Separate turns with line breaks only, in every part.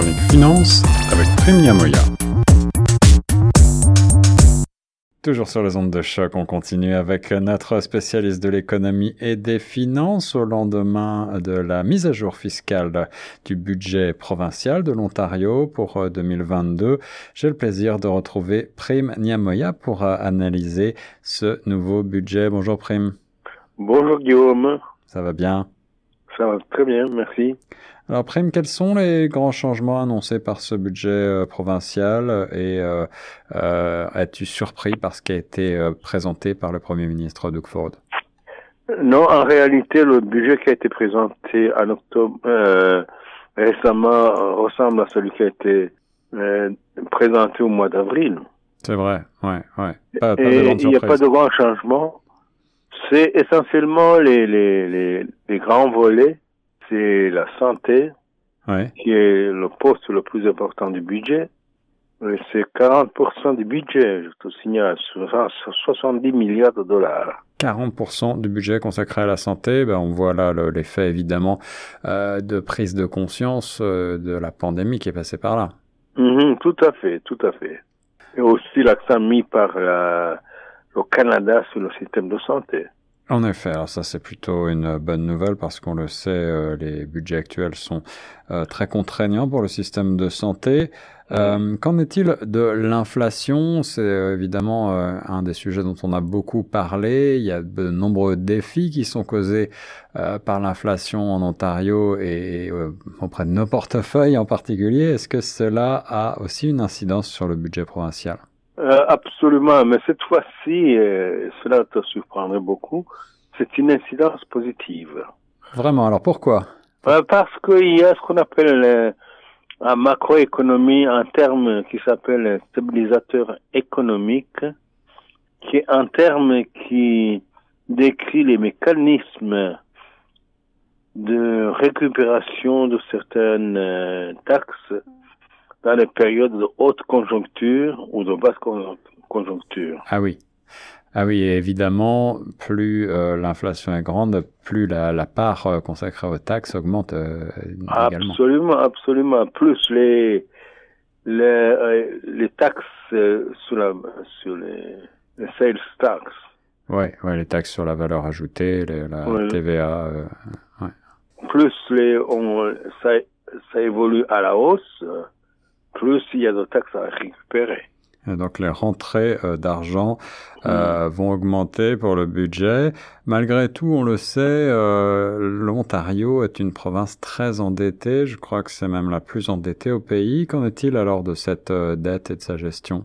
chronique finance avec Prime Yamoya. Toujours sur les ondes de choc, on continue avec notre spécialiste de l'économie et des finances au lendemain de la mise à jour fiscale du budget provincial de l'Ontario pour 2022. J'ai le plaisir de retrouver Prime Niamoya pour analyser ce nouveau budget. Bonjour Prime.
Bonjour Guillaume.
Ça va bien?
Ça va très bien, merci.
Alors, Prime, quels sont les grands changements annoncés par ce budget euh, provincial et euh, euh, es-tu surpris par ce qui a été présenté par le Premier ministre Doug Ford?
Non, en réalité, le budget qui a été présenté en octobre récemment ressemble à celui qui a été présenté au mois d'avril.
C'est vrai, ouais, ouais.
et il n'y a pas de grands changements. C'est essentiellement les, les, les, les grands volets c'est la santé, qui est le poste le plus important du budget. C'est 40% du budget, je te signale, 70 milliards de dollars.
40% du budget consacré à la santé, ben on voit là l'effet évidemment euh, de prise de conscience euh, de la pandémie qui est passée par là.
Mm-hmm, tout à fait, tout à fait. Et aussi l'accent mis par la, le Canada sur le système de santé.
En effet, alors ça c'est plutôt une bonne nouvelle parce qu'on le sait, euh, les budgets actuels sont euh, très contraignants pour le système de santé. Euh, qu'en est-il de l'inflation? C'est évidemment un des sujets dont on a beaucoup parlé. Il y a de nombreux défis qui sont causés par l'inflation en Ontario et auprès de nos portefeuilles en particulier. Est-ce que cela a aussi une incidence sur le budget provincial?
Euh, absolument, mais cette fois-ci, euh, cela te surprendrait beaucoup, c'est une incidence positive.
Vraiment, alors pourquoi?
Euh, Parce qu'il y a ce qu'on appelle en macroéconomie un terme qui s'appelle stabilisateur économique, qui est un terme qui décrit les mécanismes de récupération de certaines taxes dans les périodes de haute conjoncture ou de basse conjoncture.
Ah oui. Ah oui, évidemment, plus euh, l'inflation est grande, plus la, la part euh, consacrée aux taxes augmente euh,
également. Absolument, absolument. Plus les les, les taxes sur, la, sur les, les sales tax.
Oui, ouais, les taxes sur la valeur ajoutée, la TVA. Ouais.
Plus les, on, ça, ça évolue à la hausse plus il y a de taxes à récupérer.
donc les rentrées euh, d'argent euh, vont augmenter pour le budget. Malgré tout, on le sait, euh, l'Ontario est une province très endettée. Je crois que c'est même la plus endettée au pays. Qu'en est-il alors de cette dette et de sa gestion?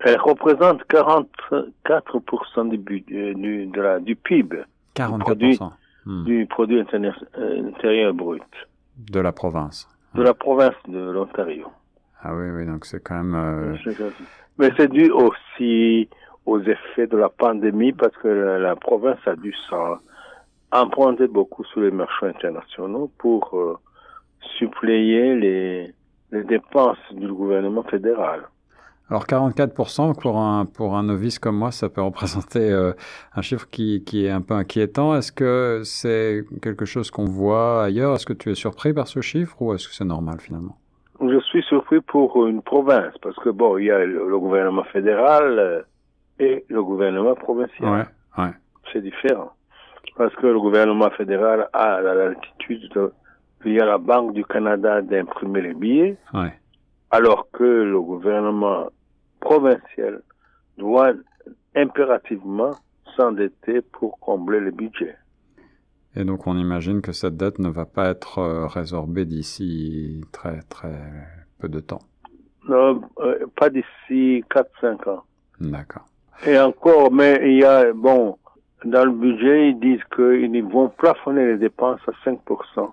Elle représente 44% du, budget, du, de la, du PIB.
44%.
Du produit, hmm. intérieur brut.
De la province.
De la province de l'Ontario.
Ah oui, oui, donc c'est quand même. Euh...
Mais c'est dû aussi aux effets de la pandémie parce que la, province a dû s'emprunter beaucoup sur les marchés internationaux pour euh, suppléer les, les dépenses du gouvernement fédéral.
Alors 44% pour un, pour un novice comme moi, ça peut représenter euh, un chiffre qui, qui est un peu inquiétant. Est-ce que c'est quelque chose qu'on voit ailleurs? Est-ce que tu es surpris par ce chiffre ou est-ce que c'est normal finalement?
Je suis surpris pour une province, parce que bon, il y a le, gouvernement fédéral euh, et le gouvernement provincial.
Ouais, ouais.
C'est différent. Parce que le gouvernement fédéral a l'altitude de, via la Banque du Canada d'imprimer les billets,
ouais.
alors que le gouvernement provincial doit impérativement s'endetter pour combler le budget.
Et donc on imagine que cette dette ne va pas être euh, résorbée d'ici très très peu de temps.
Non, euh, pas d'ici 4-5 ans.
D'accord.
Et encore, mais il y a, bon, dans le budget, ils disent qu'ils vont plafonner les dépenses à 5%,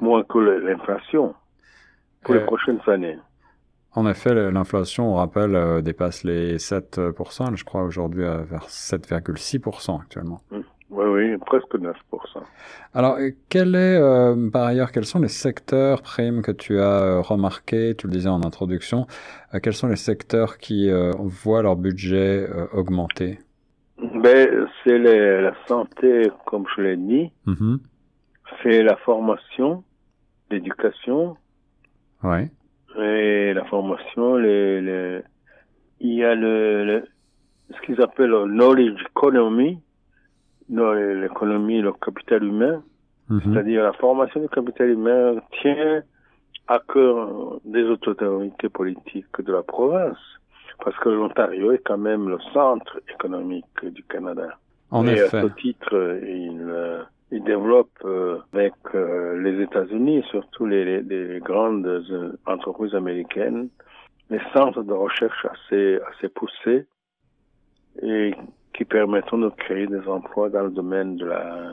moins que l'inflation, pour les euh, prochaines années.
En effet, l'inflation, on rappelle, dépasse les 7%, je crois aujourd'hui vers 7,6% actuellement.
Hum. Oui, oui, presque 9%.
Alors, quel est, euh, par ailleurs, quels sont les secteurs primes que tu as euh, remarqués, tu le disais en introduction, euh, quels sont les secteurs qui voient leur budget augmenter?
Ben, C'est la santé, comme je l'ai dit,
mm-hmm.
c'est la formation, l'éducation,
ouais.
Et la formation, les, les, il y a le, le ce qu'ils appellent le knowledge economy, l'économie, le capital humain, mhm. c'est-à-dire la formation du capital humain tient à cœur des autorités politiques de la province, parce que l'Ontario est quand même le centre économique du Canada.
En Et effet.
à ce titre, il, euh, il développe euh, avec euh, les États-Unis, surtout les, les, grandes entreprises américaines, les centres de recherche assez, assez poussés et qui permettront de créer des emplois dans le domaine de la,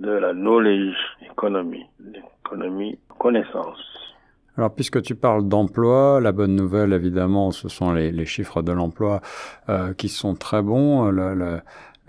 de la knowledge economy, l'économie connaissance.
Alors, puisque tu parles d'emploi, la bonne nouvelle, évidemment, ce sont les, les chiffres de l'emploi euh, qui sont très bons. Le, le,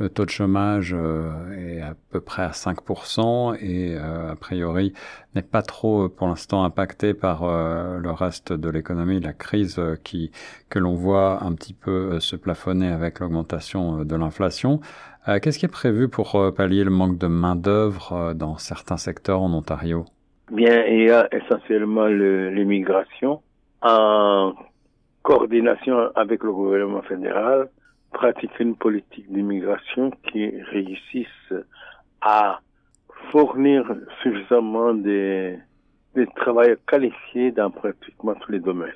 le taux de chômage euh, est à peu près à 5% et euh, a priori n'est pas trop pour l'instant impacté par euh, le reste de l'économie, la crise qui que l'on voit un petit peu se plafonner avec l'augmentation de l'inflation. Qu'est-ce qui est prévu pour pallier le manque de main d'œuvre dans certains secteurs en Ontario?
Bien, il y a essentiellement l'immigration en coordination avec le gouvernement fédéral pratiquer une politique d'immigration qui réussisse à fournir suffisamment des, des travailleurs qualifiés dans pratiquement tous les domaines.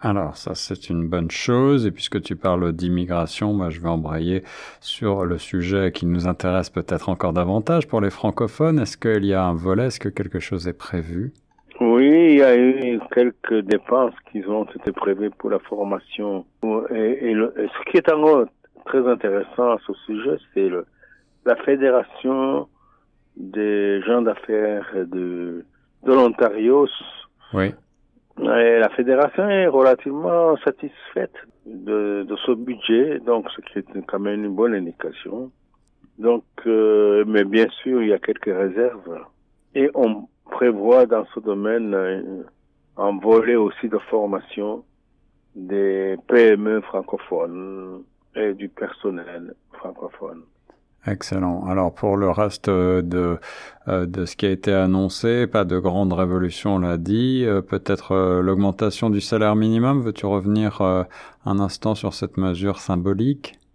Alors ça c'est une bonne chose et puisque tu parles d'immigration, moi je vais embrayer sur le sujet qui nous intéresse peut-être encore davantage pour les francophones. Est-ce qu'il y a un volet, est-ce que quelque chose est prévu?
Oui, il y a eu quelques dépenses qui ont été prévues pour la formation. Et, ce qui est encore très intéressant à ce sujet, c'est la fédération des gens d'affaires de, de l'Ontario.
Oui.
Et la fédération est relativement satisfaite de, de ce budget, donc ce qui est quand même une bonne indication. Donc, euh, mais bien sûr, il y a quelques réserves. Et on prévoit dans ce domaine euh, un volet aussi de formation des PME francophones et du personnel francophone.
Excellent. Alors pour le reste de, euh, de ce qui a été annoncé, pas de grande révolution, on l'a dit. Euh, peut-être l'augmentation du salaire minimum. Veux-tu revenir un instant sur cette mesure symbolique?
euh,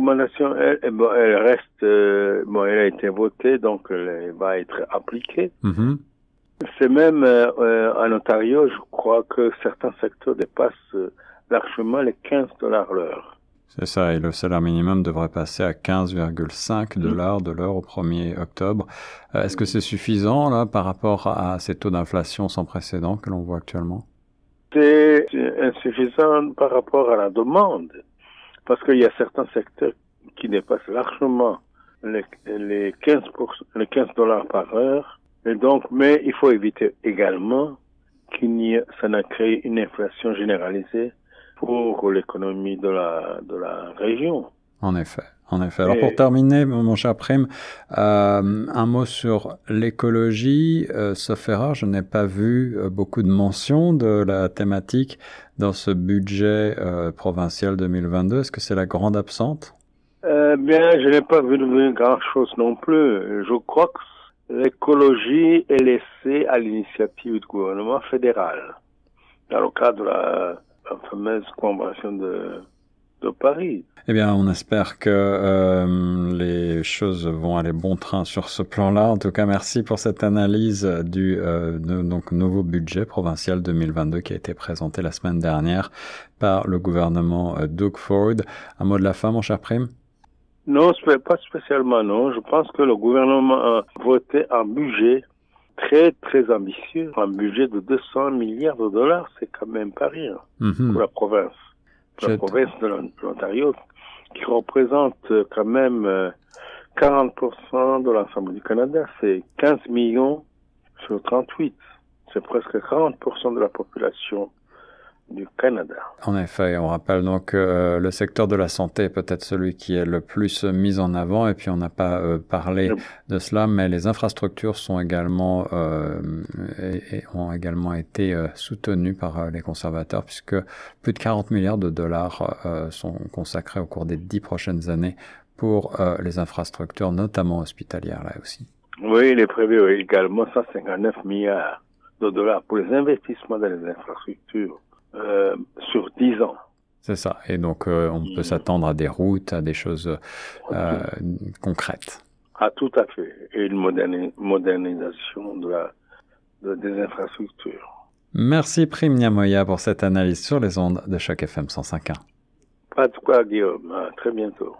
L'augmentation, elle, elle, reste, euh, bon, elle a été votée, donc elle va être appliquée. Mm-hmm. C'est même euh, euh, en Ontario, je crois que certains secteurs dépassent largement les 15 dollars l'heure.
C'est ça, et le salaire minimum devrait passer à 15,5 mm. dollars de l'heure au 1er octobre. Est-ce que c'est suffisant là par rapport à ces taux d'inflation sans précédent que l'on voit actuellement?
C'est insuffisant par rapport à la demande parce qu'il y a certains secteurs qui dépassent largement les, les 15 les 15 dollars par heure. Et donc, mais il faut éviter également qu'il ça n'a créé une inflation généralisée pour l'économie de la, de la région.
En effet. En effet. Alors pour terminer, mon cher Prime, euh, un mot sur l'écologie. Euh, sauf erreur, je n'ai pas vu euh, beaucoup de mentions de la thématique dans ce budget euh, provincial 2022. Est-ce que c'est la grande absente?
Euh, Bien, je n'ai pas vu grand-chose non plus. Je crois que l'écologie est laissée à l'initiative du gouvernement fédéral dans le cadre de la fameuse convention de de Paris.
Eh bien, on espère que euh, les choses vont aller bon train sur ce plan-là. En tout cas, merci pour cette analyse du euh, donc nouveau budget provincial 2022 qui a été présenté la semaine dernière par le gouvernement euh, Doug Ford. Un mot de la fin, mon cher Prime?
Non, pas spécialement, non. Je pense que le gouvernement a voté un budget très, très ambitieux. Un budget de 200 milliards de dollars, c'est quand même pas rien mm-hmm. pour la province la province de l'Ontario, qui représente euh, quand même 40% euh, de l'ensemble du Canada. C'est 15 millions sur 38. C'est presque 40% de la population du Canada.
En effet, on rappelle donc que euh, le secteur de la santé est peut-être celui qui est le plus mis en avant, et puis on n'a pas euh, parlé de cela, mais les infrastructures sont également euh, et, ont également été soutenues par les conservateurs, puisque plus de 40 milliards de dollars sont consacrés au cours des dix prochaines années pour les infrastructures, notamment hospitalières là aussi.
Oui, il est prévu également 159 milliards de dollars pour les investissements dans les infrastructures euh, sur 10 ans.
C'est ça. Et donc, euh, on peut s'attendre à des routes, à des choses euh, concrètes.
Ah, tout à fait. Et une modernisation de la, de, des infrastructures.
Merci Prime Niamoya pour cette analyse sur les ondes de chaque FM 105.1.
Pas de quoi, Guillaume. À très bientôt.